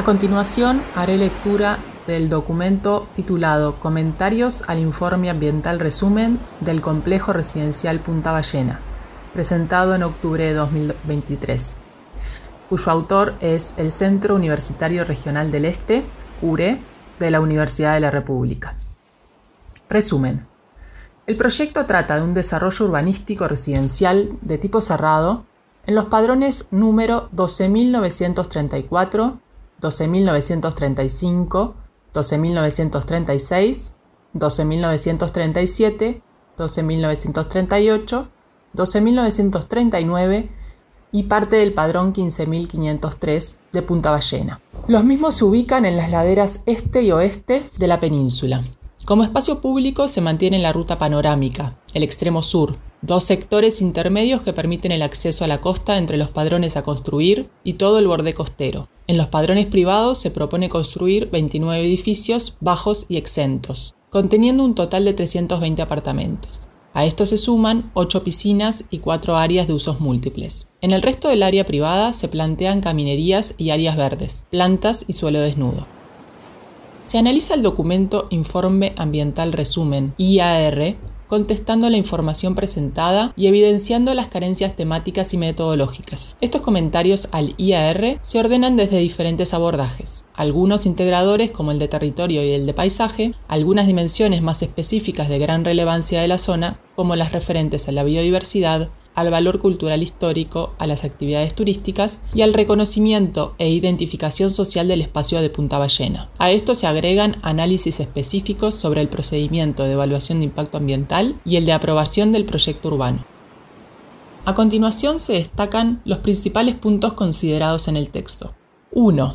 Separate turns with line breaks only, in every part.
A continuación haré lectura del documento titulado Comentarios al informe ambiental resumen del complejo residencial Punta Ballena, presentado en octubre de 2023, cuyo autor es el Centro Universitario Regional del Este, CURE, de la Universidad de la República. Resumen. El proyecto trata de un desarrollo urbanístico residencial de tipo cerrado en los padrones número 12.934, 12.935, 12.936, 12.937, 12.938, 12.939 y parte del padrón 15.503 de Punta Ballena. Los mismos se ubican en las laderas este y oeste de la península. Como espacio público se mantiene la ruta panorámica, el extremo sur, dos sectores intermedios que permiten el acceso a la costa entre los padrones a construir y todo el borde costero. En los padrones privados se propone construir 29 edificios bajos y exentos, conteniendo un total de 320 apartamentos. A esto se suman 8 piscinas y 4 áreas de usos múltiples. En el resto del área privada se plantean caminerías y áreas verdes, plantas y suelo desnudo. Se analiza el documento Informe Ambiental Resumen, IAR, contestando la información presentada y evidenciando las carencias temáticas y metodológicas. Estos comentarios al IAR se ordenan desde diferentes abordajes, algunos integradores como el de territorio y el de paisaje, algunas dimensiones más específicas de gran relevancia de la zona, como las referentes a la biodiversidad, al valor cultural histórico, a las actividades turísticas y al reconocimiento e identificación social del espacio de Punta Ballena. A esto se agregan análisis específicos sobre el procedimiento de evaluación de impacto ambiental y el de aprobación del proyecto urbano. A continuación se destacan los principales puntos considerados en el texto. 1.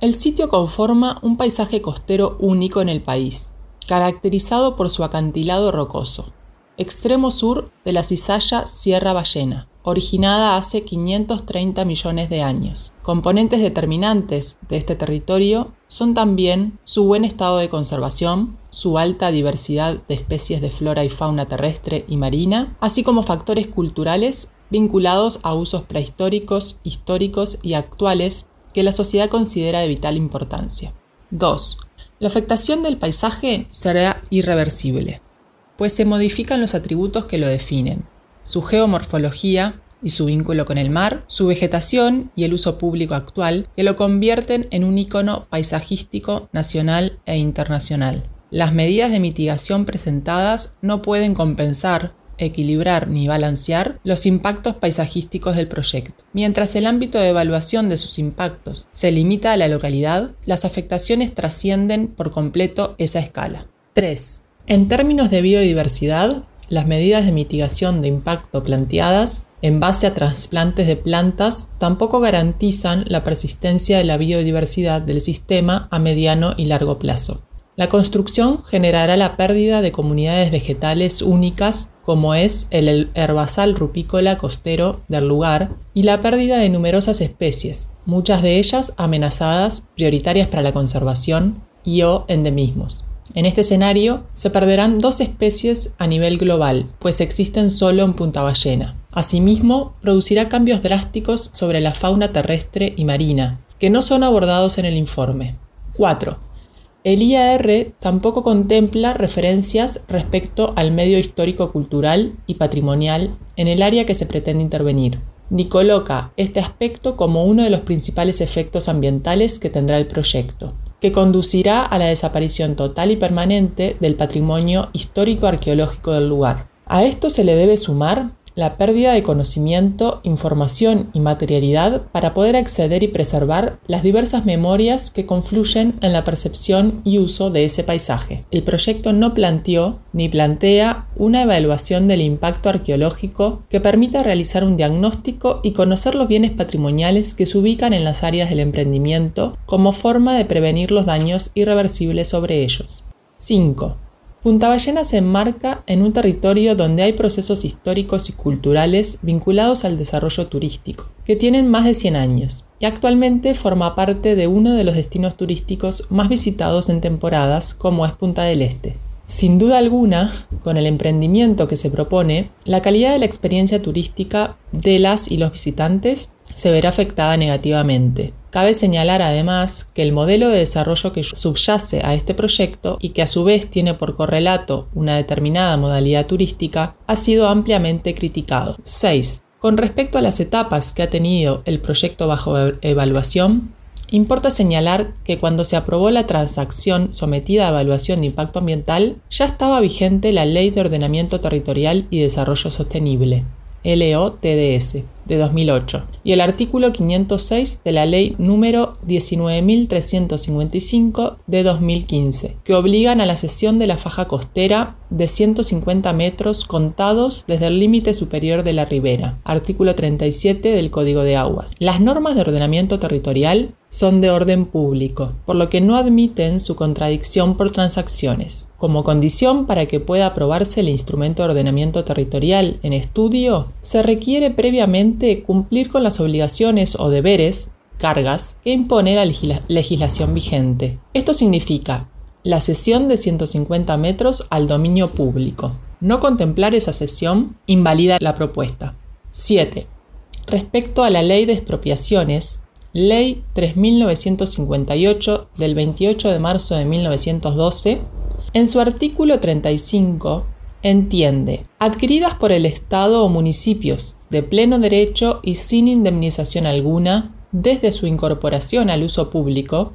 El sitio conforma un paisaje costero único en el país, caracterizado por su acantilado rocoso, extremo sur de la cizalla Sierra Ballena, originada hace 530 millones de años. Componentes determinantes de este territorio son también su buen estado de conservación, su alta diversidad de especies de flora y fauna terrestre y marina, así como factores culturales vinculados a usos prehistóricos, históricos y actuales que la sociedad considera de vital importancia. 2. La afectación del paisaje será irreversible pues se modifican los atributos que lo definen, su geomorfología y su vínculo con el mar, su vegetación y el uso público actual, que lo convierten en un icono paisajístico nacional e internacional. Las medidas de mitigación presentadas no pueden compensar equilibrar ni balancear los impactos paisajísticos del proyecto. Mientras el ámbito de evaluación de sus impactos se limita a la localidad, las afectaciones trascienden por completo esa escala. 3. En términos de biodiversidad, las medidas de mitigación de impacto planteadas en base a trasplantes de plantas tampoco garantizan la persistencia de la biodiversidad del sistema a mediano y largo plazo. La construcción generará la pérdida de comunidades vegetales únicas como es el herbazal rupícola costero del lugar y la pérdida de numerosas especies, muchas de ellas amenazadas, prioritarias para la conservación y o endemismos. En este escenario se perderán dos especies a nivel global, pues existen solo en Punta Ballena. Asimismo, producirá cambios drásticos sobre la fauna terrestre y marina, que no son abordados en el informe. 4. El IAR tampoco contempla referencias respecto al medio histórico cultural y patrimonial en el área que se pretende intervenir, ni coloca este aspecto como uno de los principales efectos ambientales que tendrá el proyecto que conducirá a la desaparición total y permanente del patrimonio histórico-arqueológico del lugar. A esto se le debe sumar la pérdida de conocimiento, información y materialidad para poder acceder y preservar las diversas memorias que confluyen en la percepción y uso de ese paisaje. El proyecto no planteó ni plantea una evaluación del impacto arqueológico que permita realizar un diagnóstico y conocer los bienes patrimoniales que se ubican en las áreas del emprendimiento como forma de prevenir los daños irreversibles sobre ellos. 5. Punta Ballena se enmarca en un territorio donde hay procesos históricos y culturales vinculados al desarrollo turístico, que tienen más de 100 años, y actualmente forma parte de uno de los destinos turísticos más visitados en temporadas, como es Punta del Este. Sin duda alguna, con el emprendimiento que se propone, la calidad de la experiencia turística de las y los visitantes se verá afectada negativamente, Cabe señalar además que el modelo de desarrollo que subyace a este proyecto y que a su vez tiene por correlato una determinada modalidad turística ha sido ampliamente criticado. 6. Con respecto a las etapas que ha tenido el proyecto bajo evaluación, Importa señalar que cuando se aprobó la transacción sometida a evaluación de impacto ambiental, ya estaba vigente la Ley de Ordenamiento Territorial y Desarrollo Sostenible, LOTDS, de 2008 y el artículo 506 de la ley número 19.355 de 2015, que obligan a la cesión de la faja costera de 150 metros contados desde el límite superior de la ribera, artículo 37 del Código de Aguas. Las normas de ordenamiento territorial son de orden público, por lo que no admiten su contradicción por transacciones. Como condición para que pueda aprobarse el instrumento de ordenamiento territorial en estudio, se requiere previamente cumplir con las obligaciones o deberes, cargas, que impone la legislación vigente. Esto significa la cesión de 150 metros al dominio público. No contemplar esa cesión invalida la propuesta. 7. Respecto a la ley de expropiaciones, Ley 3958 del 28 de marzo de 1912, en su artículo 35 entiende, adquiridas por el Estado o municipios de pleno derecho y sin indemnización alguna, desde su incorporación al uso público,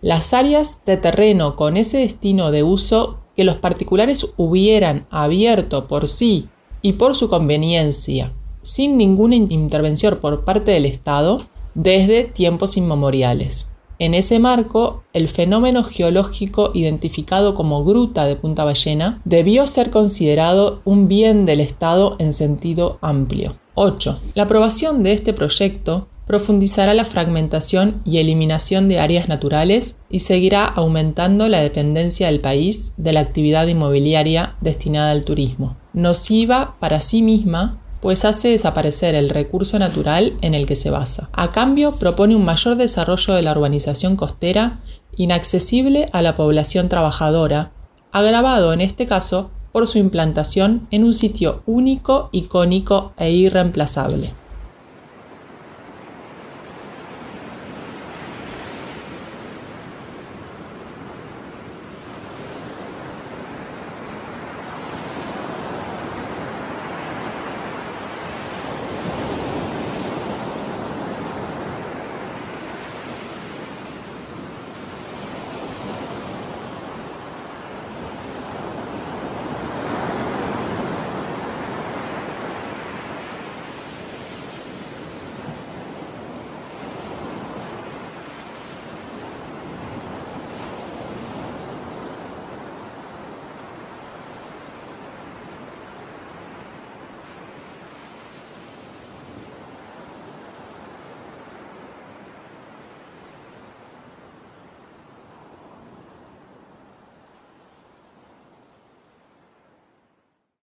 las áreas de terreno con ese destino de uso que los particulares hubieran abierto por sí y por su conveniencia, sin ninguna intervención por parte del Estado, desde tiempos inmemoriales. En ese marco, el fenómeno geológico identificado como Gruta de Punta Ballena debió ser considerado un bien del Estado en sentido amplio. 8. La aprobación de este proyecto profundizará la fragmentación y eliminación de áreas naturales y seguirá aumentando la dependencia del país de la actividad inmobiliaria destinada al turismo, nociva para sí misma pues hace desaparecer el recurso natural en el que se basa. A cambio, propone un mayor desarrollo de la urbanización costera inaccesible a la población trabajadora, agravado en este caso por su implantación en un sitio único, icónico e irreemplazable.